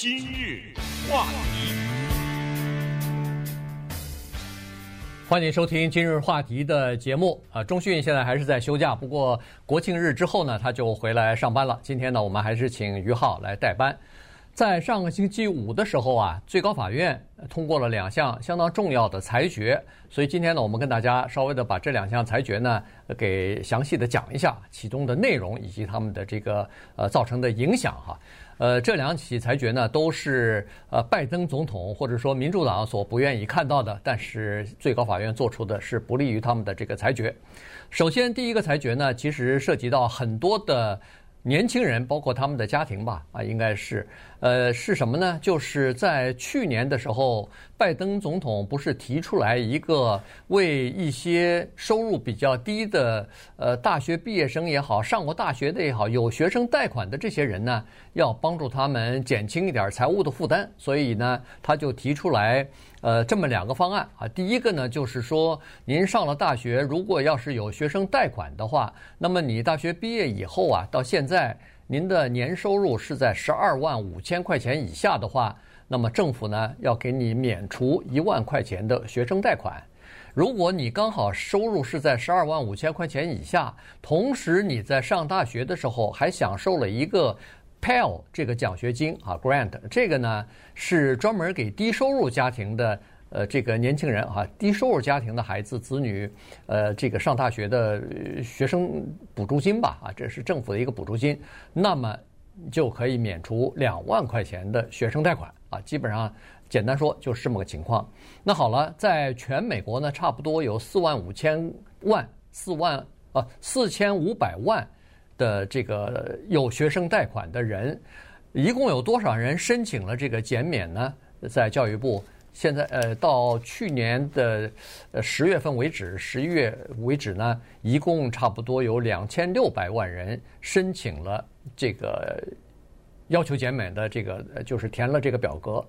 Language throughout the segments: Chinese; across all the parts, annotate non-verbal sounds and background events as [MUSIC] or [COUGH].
今日话题，欢迎收听今日话题的节目啊。钟迅现在还是在休假，不过国庆日之后呢，他就回来上班了。今天呢，我们还是请于浩来代班。在上个星期五的时候啊，最高法院通过了两项相当重要的裁决，所以今天呢，我们跟大家稍微的把这两项裁决呢，给详细的讲一下其中的内容以及他们的这个呃造成的影响哈。呃，这两起裁决呢，都是呃拜登总统或者说民主党所不愿意看到的，但是最高法院做出的是不利于他们的这个裁决。首先，第一个裁决呢，其实涉及到很多的。年轻人，包括他们的家庭吧，啊，应该是，呃，是什么呢？就是在去年的时候，拜登总统不是提出来一个为一些收入比较低的，呃，大学毕业生也好，上过大学的也好，有学生贷款的这些人呢，要帮助他们减轻一点财务的负担，所以呢，他就提出来。呃，这么两个方案啊，第一个呢，就是说，您上了大学，如果要是有学生贷款的话，那么你大学毕业以后啊，到现在您的年收入是在十二万五千块钱以下的话，那么政府呢要给你免除一万块钱的学生贷款。如果你刚好收入是在十二万五千块钱以下，同时你在上大学的时候还享受了一个。Pell 这个奖学金啊，Grant 这个呢是专门给低收入家庭的呃这个年轻人哈，低收入家庭的孩子子女呃这个上大学的学生补助金吧啊，这是政府的一个补助金，那么就可以免除两万块钱的学生贷款啊，基本上简单说就是这么个情况。那好了，在全美国呢，差不多有四万五千万四万啊四千五百万。的这个有学生贷款的人，一共有多少人申请了这个减免呢？在教育部现在呃，到去年的呃十月份为止，十一月为止呢，一共差不多有两千六百万人申请了这个要求减免的这个，就是填了这个表格。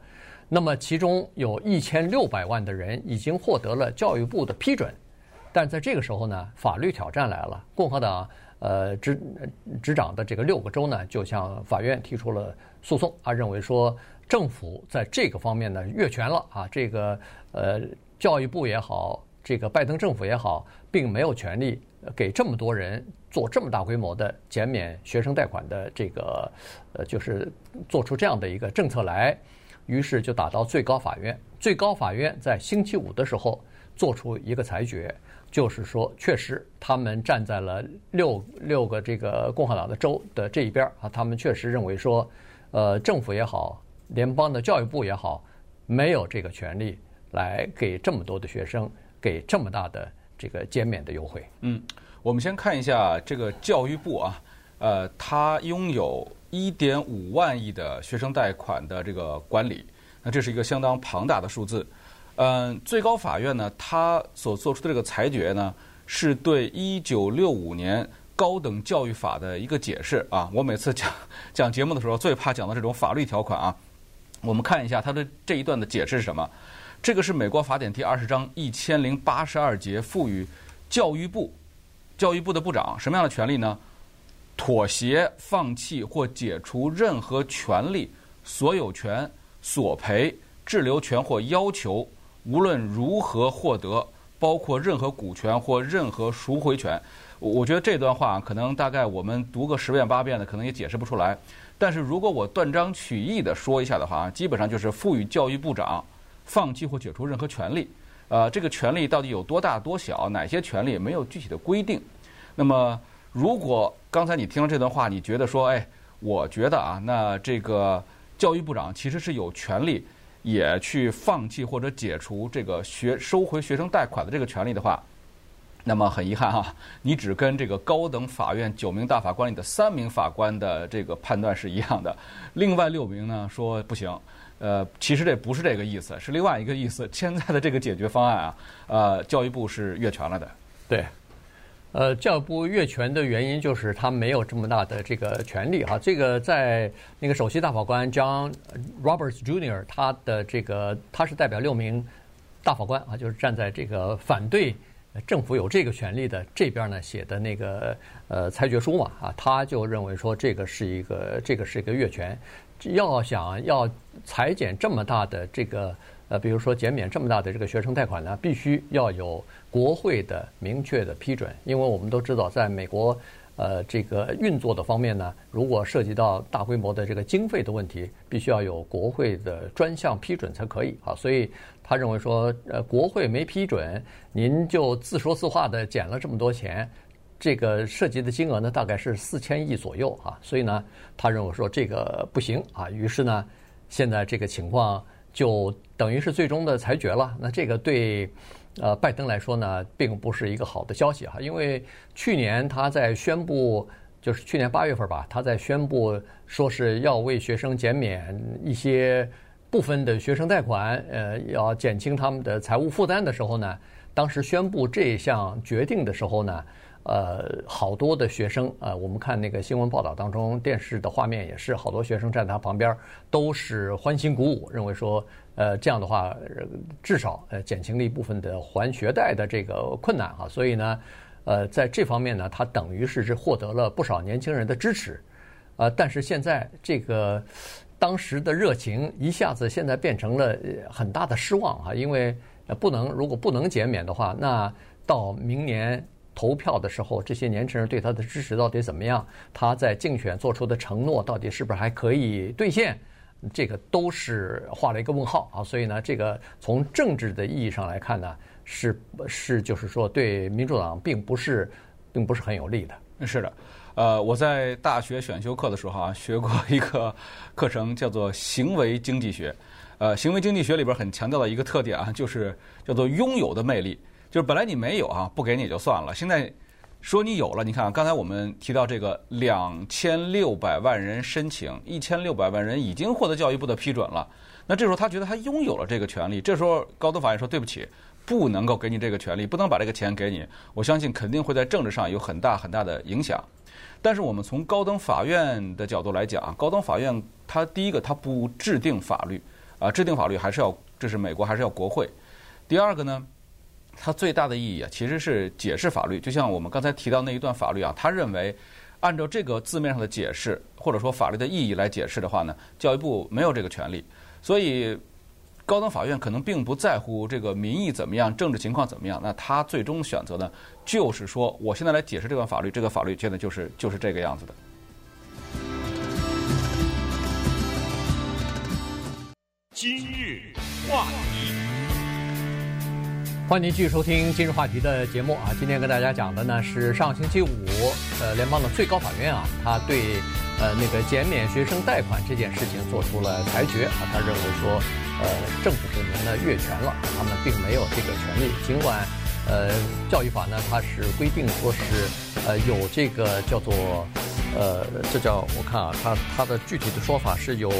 那么其中有一千六百万的人已经获得了教育部的批准，但在这个时候呢，法律挑战来了，共和党。呃，执执掌的这个六个州呢，就向法院提出了诉讼。他认为说，政府在这个方面呢越权了啊，这个呃教育部也好，这个拜登政府也好，并没有权利给这么多人做这么大规模的减免学生贷款的这个呃，就是做出这样的一个政策来。于是就打到最高法院，最高法院在星期五的时候做出一个裁决。就是说，确实，他们站在了六六个这个共和党的州的这一边啊，他们确实认为说，呃，政府也好，联邦的教育部也好，没有这个权利来给这么多的学生给这么大的这个减免的优惠。嗯，我们先看一下这个教育部啊，呃，它拥有一点五万亿的学生贷款的这个管理，那这是一个相当庞大的数字。嗯，最高法院呢，他所做出的这个裁决呢，是对一九六五年高等教育法的一个解释啊。我每次讲讲节目的时候，最怕讲到这种法律条款啊。我们看一下他的这一段的解释是什么？这个是美国法典第二十章一千零八十二节赋予教育部教育部的部长什么样的权利呢？妥协、放弃或解除任何权利、所有权、索赔、滞留权或要求。无论如何获得，包括任何股权或任何赎回权，我觉得这段话可能大概我们读个十遍八遍的，可能也解释不出来。但是如果我断章取义的说一下的话，基本上就是赋予教育部长放弃或解除任何权利。呃，这个权利到底有多大多小，哪些权利没有具体的规定。那么，如果刚才你听了这段话，你觉得说，哎，我觉得啊，那这个教育部长其实是有权利。也去放弃或者解除这个学收回学生贷款的这个权利的话，那么很遗憾哈，[LAUGHS] 你只跟这个高等法院九名大法官里的三名法官的这个判断是一样的，另外六名呢说不行，呃，其实这不是这个意思，是另外一个意思。现在的这个解决方案啊，呃，教育部是越权了的，对。呃，教育部越权的原因就是他没有这么大的这个权利哈。这个在那个首席大法官 John Roberts Jr. 他的这个他是代表六名大法官啊，就是站在这个反对政府有这个权利的这边呢写的那个呃裁决书嘛啊，他就认为说这个是一个这个是一个越权。要想要裁减这么大的这个呃，比如说减免这么大的这个学生贷款呢，必须要有国会的明确的批准，因为我们都知道，在美国呃这个运作的方面呢，如果涉及到大规模的这个经费的问题，必须要有国会的专项批准才可以啊。所以他认为说，呃，国会没批准，您就自说自话的减了这么多钱。这个涉及的金额呢，大概是四千亿左右啊，所以呢，他认为说这个不行啊，于是呢，现在这个情况就等于是最终的裁决了。那这个对呃拜登来说呢，并不是一个好的消息哈，因为去年他在宣布，就是去年八月份吧，他在宣布说是要为学生减免一些部分的学生贷款，呃，要减轻他们的财务负担的时候呢，当时宣布这项决定的时候呢。呃，好多的学生啊，我们看那个新闻报道当中，电视的画面也是好多学生站在他旁边，都是欢欣鼓舞，认为说，呃，这样的话至少呃减轻了一部分的还学贷的这个困难哈。所以呢，呃，在这方面呢，他等于是是获得了不少年轻人的支持，呃，但是现在这个当时的热情一下子现在变成了很大的失望哈，因为不能如果不能减免的话，那到明年。投票的时候，这些年轻人对他的支持到底怎么样？他在竞选做出的承诺到底是不是还可以兑现？这个都是画了一个问号啊！所以呢，这个从政治的意义上来看呢，是是就是说对民主党并不是 [LAUGHS] 并不是很有利的。是的，呃，我在大学选修课的时候啊，学过一个课程叫做行为经济学。呃，行为经济学里边很强调的一个特点啊，就是叫做拥有的魅力。就是本来你没有啊，不给你也就算了。现在说你有了，你看啊，刚才我们提到这个两千六百万人申请，一千六百万人已经获得教育部的批准了。那这时候他觉得他拥有了这个权利，这时候高等法院说对不起，不能够给你这个权利，不能把这个钱给你。我相信肯定会在政治上有很大很大的影响。但是我们从高等法院的角度来讲，高等法院它第一个它不制定法律啊，制定法律还是要这是美国还是要国会。第二个呢？它最大的意义啊，其实是解释法律。就像我们刚才提到那一段法律啊，他认为按照这个字面上的解释，或者说法律的意义来解释的话呢，教育部没有这个权利。所以高等法院可能并不在乎这个民意怎么样，政治情况怎么样。那他最终选择呢，就是说，我现在来解释这段法律，这个法律现在就是就是这个样子的。今日话题。欢迎您继续收听今日话题的节目啊！今天跟大家讲的呢是上星期五，呃，联邦的最高法院啊，他对呃那个减免学生贷款这件事情做出了裁决啊。他认为说，呃，政府部门呢越权了，他们并没有这个权利。尽管呃教育法呢它是规定说是呃有这个叫做呃这叫我看啊，它它的具体的说法是有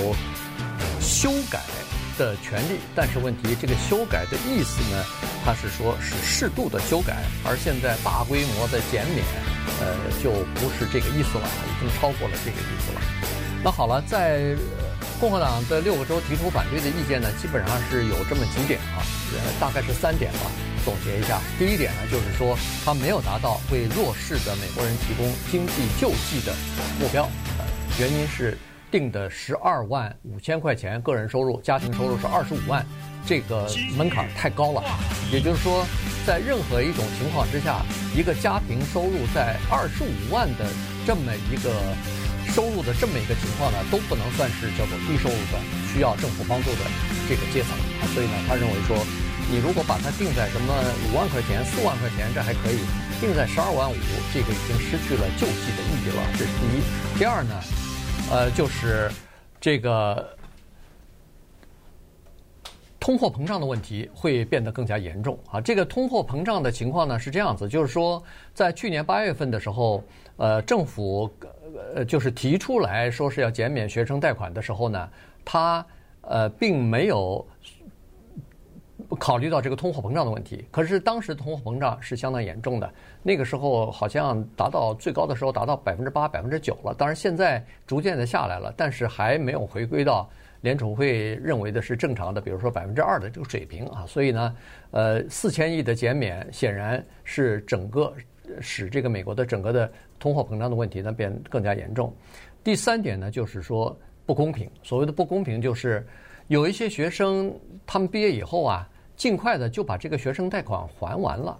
修改的权利，但是问题这个修改的意思呢，他是说是适度的修改，而现在大规模的减免，呃，就不是这个意思了，已经超过了这个意思了。那好了，在共和党的六个州提出反对的意见呢，基本上是有这么几点啊，呃，大概是三点吧。总结一下，第一点呢，就是说他没有达到为弱势的美国人提供经济救济的目标，呃，原因是。定的十二万五千块钱个人收入，家庭收入是二十五万，这个门槛太高了。也就是说，在任何一种情况之下，一个家庭收入在二十五万的这么一个收入的这么一个情况呢，都不能算是叫做低收入的，需要政府帮助的这个阶层。所以呢，他认为说，你如果把它定在什么五万块钱、四万块钱，这还可以；定在十二万五，这个已经失去了救济的意义了。这是第一。第二呢？呃，就是这个通货膨胀的问题会变得更加严重啊！这个通货膨胀的情况呢是这样子，就是说，在去年八月份的时候，呃，政府呃就是提出来说是要减免学生贷款的时候呢，他呃并没有。考虑到这个通货膨胀的问题，可是当时通货膨胀是相当严重的，那个时候好像达到最高的时候达到百分之八、百分之九了。当然现在逐渐的下来了，但是还没有回归到联储会认为的是正常的，比如说百分之二的这个水平啊。所以呢，呃，四千亿的减免显然是整个使这个美国的整个的通货膨胀的问题呢变更加严重。第三点呢，就是说。不公平。所谓的不公平，就是有一些学生他们毕业以后啊，尽快的就把这个学生贷款还完了，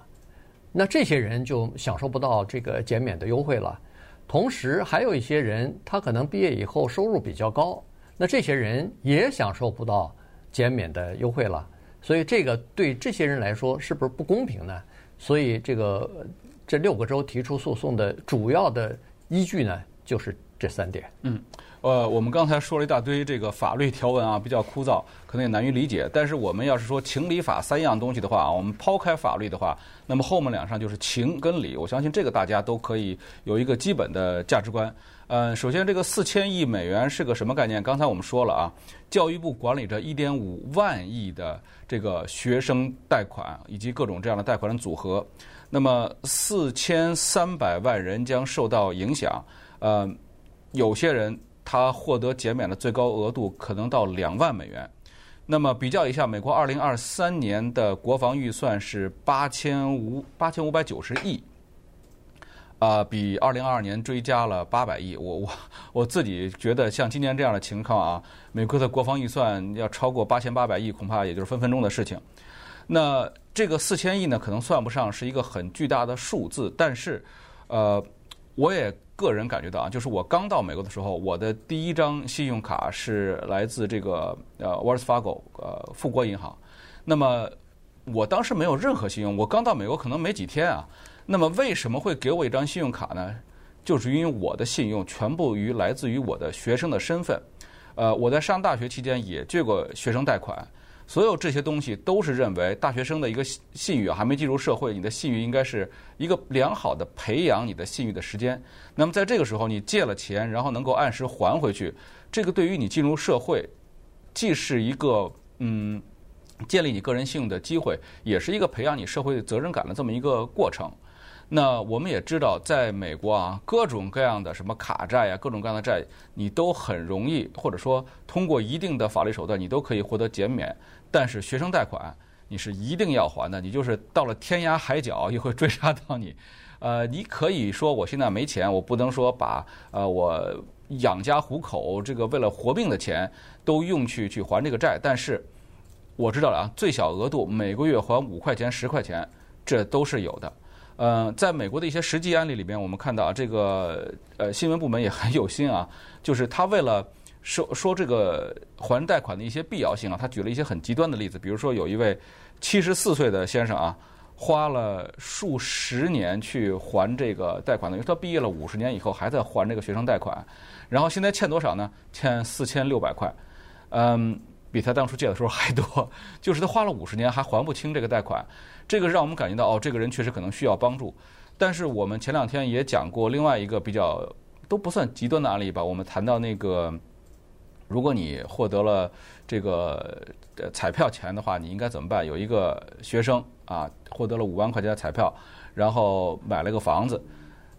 那这些人就享受不到这个减免的优惠了。同时，还有一些人他可能毕业以后收入比较高，那这些人也享受不到减免的优惠了。所以，这个对这些人来说是不是不公平呢？所以，这个这六个州提出诉讼的主要的依据呢，就是这三点。嗯，呃，我们刚才说了一大堆这个法律条文啊，比较枯燥，可能也难于理解。但是，我们要是说情理法三样东西的话啊，我们抛开法律的话，那么后面两项就是情跟理。我相信这个大家都可以有一个基本的价值观。嗯，首先这个四千亿美元是个什么概念？刚才我们说了啊，教育部管理着一点五万亿的这个学生贷款以及各种这样的贷款的组合，那么四千三百万人将受到影响。呃，有些人他获得减免的最高额度可能到两万美元。那么比较一下，美国二零二三年的国防预算是八千五八千五百九十亿。啊，比二零二二年追加了八百亿。我我我自己觉得，像今年这样的情况啊，美国的国防预算要超过八千八百亿，恐怕也就是分分钟的事情。那这个四千亿呢，可能算不上是一个很巨大的数字，但是，呃，我也个人感觉到啊，就是我刚到美国的时候，我的第一张信用卡是来自这个呃 Wells Fargo 呃富国银行。那么我当时没有任何信用，我刚到美国可能没几天啊。那么为什么会给我一张信用卡呢？就是因为我的信用全部于来自于我的学生的身份。呃，我在上大学期间也借过学生贷款，所有这些东西都是认为大学生的一个信誉还没进入社会，你的信誉应该是一个良好的培养你的信誉的时间。那么在这个时候你借了钱，然后能够按时还回去，这个对于你进入社会，既是一个嗯建立你个人信用的机会，也是一个培养你社会责任感的这么一个过程。那我们也知道，在美国啊，各种各样的什么卡债呀，各种各样的债，你都很容易，或者说通过一定的法律手段，你都可以获得减免。但是学生贷款你是一定要还的，你就是到了天涯海角也会追杀到你。呃，你可以说我现在没钱，我不能说把呃我养家糊口这个为了活命的钱都用去去还这个债。但是我知道了啊，最小额度每个月还五块钱、十块钱，这都是有的。呃，在美国的一些实际案例里边，我们看到啊，这个呃新闻部门也很有心啊，[LAUGHS] 就是他为了说说这个还贷款的一些必要性啊，他举了一些很极端的例子，比如说有一位七十四岁的先生啊，花了数十年去还这个贷款的，因为他毕业了五十年以后还在还这个学生贷款，然后现在欠多少呢？欠四千六百块，嗯。比他当初借的时候还多，就是他花了五十年还还不清这个贷款，这个让我们感觉到哦，这个人确实可能需要帮助。但是我们前两天也讲过另外一个比较都不算极端的案例吧，我们谈到那个，如果你获得了这个彩票钱的话，你应该怎么办？有一个学生啊，获得了五万块钱的彩票，然后买了个房子，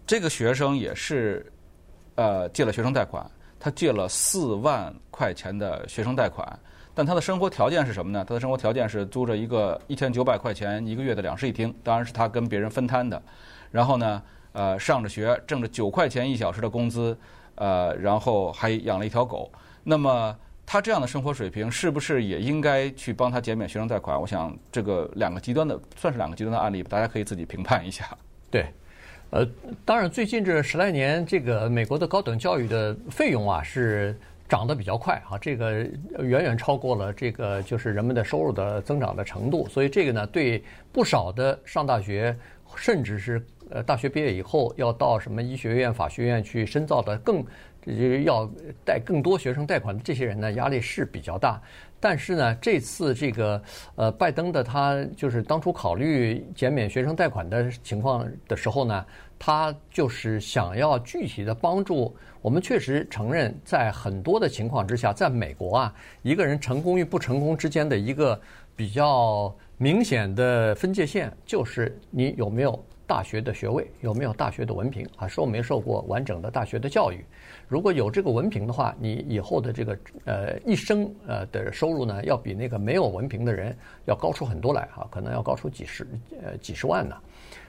这个学生也是呃借了学生贷款，他借了四万块钱的学生贷款。但他的生活条件是什么呢？他的生活条件是租着一个一千九百块钱一个月的两室一厅，当然是他跟别人分摊的。然后呢，呃，上着学，挣着九块钱一小时的工资，呃，然后还养了一条狗。那么他这样的生活水平，是不是也应该去帮他减免学生贷款？我想这个两个极端的，算是两个极端的案例，大家可以自己评判一下。[LAUGHS] 对，呃，当然最近这十来年，这个美国的高等教育的费用啊是。涨得比较快啊，这个远远超过了这个就是人们的收入的增长的程度，所以这个呢，对不少的上大学，甚至是呃大学毕业以后要到什么医学院、法学院去深造的更，就是要贷更多学生贷款的这些人呢，压力是比较大。但是呢，这次这个呃拜登的他就是当初考虑减免学生贷款的情况的时候呢，他就是想要具体的帮助。我们确实承认，在很多的情况之下，在美国啊，一个人成功与不成功之间的一个比较明显的分界线，就是你有没有大学的学位，有没有大学的文凭啊，受没受过完整的大学的教育。如果有这个文凭的话，你以后的这个呃一生呃的收入呢，要比那个没有文凭的人要高出很多来啊，可能要高出几十呃几十万呢。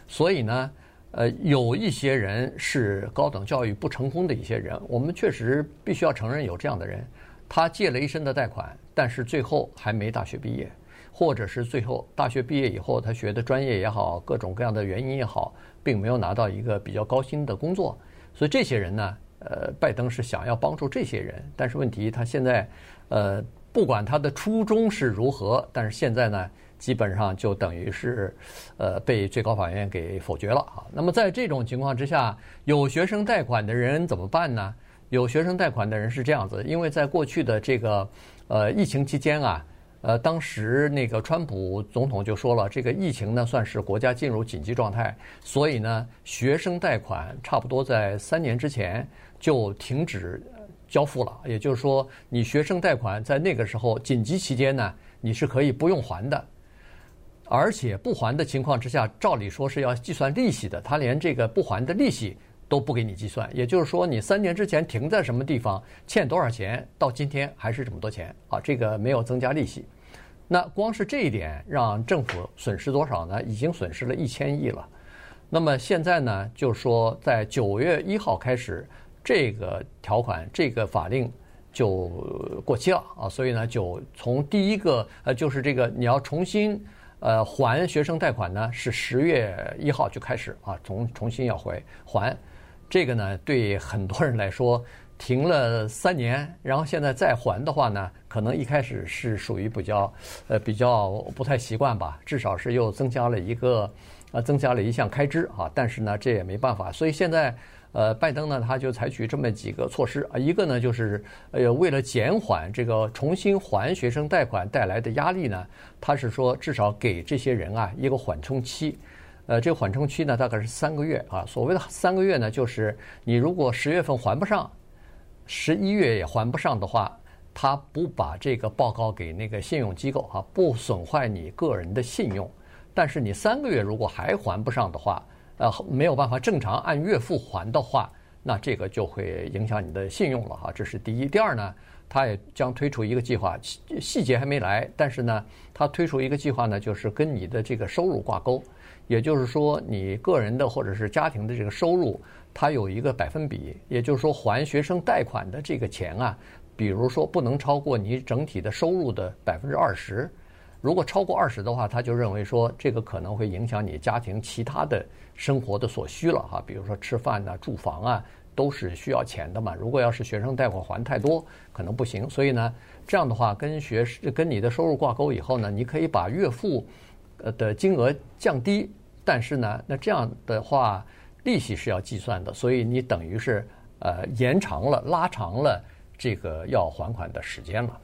所以呢。呃，有一些人是高等教育不成功的一些人，我们确实必须要承认有这样的人，他借了一身的贷款，但是最后还没大学毕业，或者是最后大学毕业以后他学的专业也好，各种各样的原因也好，并没有拿到一个比较高薪的工作，所以这些人呢，呃，拜登是想要帮助这些人，但是问题他现在，呃，不管他的初衷是如何，但是现在呢，基本上就等于是，呃，被最高法院给否决了啊。那么在这种情况之下，有学生贷款的人怎么办呢？有学生贷款的人是这样子，因为在过去的这个呃疫情期间啊，呃，当时那个川普总统就说了，这个疫情呢算是国家进入紧急状态，所以呢，学生贷款差不多在三年之前就停止交付了。也就是说，你学生贷款在那个时候紧急期间呢，你是可以不用还的。而且不还的情况之下，照理说是要计算利息的，他连这个不还的利息都不给你计算。也就是说，你三年之前停在什么地方，欠多少钱，到今天还是这么多钱啊，这个没有增加利息。那光是这一点，让政府损失多少呢？已经损失了一千亿了。那么现在呢，就是说在九月一号开始，这个条款、这个法令就过期了啊，所以呢，就从第一个呃，就是这个你要重新。呃，还学生贷款呢，是十月一号就开始啊，重重新要回还，这个呢，对很多人来说，停了三年，然后现在再还的话呢，可能一开始是属于比较呃比较不太习惯吧，至少是又增加了一个呃增加了一项开支啊，但是呢，这也没办法，所以现在。呃，拜登呢，他就采取这么几个措施啊，一个呢就是呃，为了减缓这个重新还学生贷款带来的压力呢，他是说至少给这些人啊一个缓冲期，呃，这个缓冲期呢大概是三个月啊。所谓的三个月呢，就是你如果十月份还不上，十一月也还不上的话，他不把这个报告给那个信用机构啊，不损坏你个人的信用，但是你三个月如果还还不上的话。呃，没有办法正常按月付还的话，那这个就会影响你的信用了哈。这是第一。第二呢，他也将推出一个计划，细节还没来，但是呢，他推出一个计划呢，就是跟你的这个收入挂钩，也就是说，你个人的或者是家庭的这个收入，它有一个百分比，也就是说，还学生贷款的这个钱啊，比如说不能超过你整体的收入的百分之二十。如果超过二十的话，他就认为说这个可能会影响你家庭其他的生活的所需了哈，比如说吃饭呐、住房啊，都是需要钱的嘛。如果要是学生贷款还太多，可能不行。所以呢，这样的话跟学跟你的收入挂钩以后呢，你可以把月付呃的金额降低，但是呢，那这样的话利息是要计算的，所以你等于是呃延长了、拉长了这个要还款的时间了。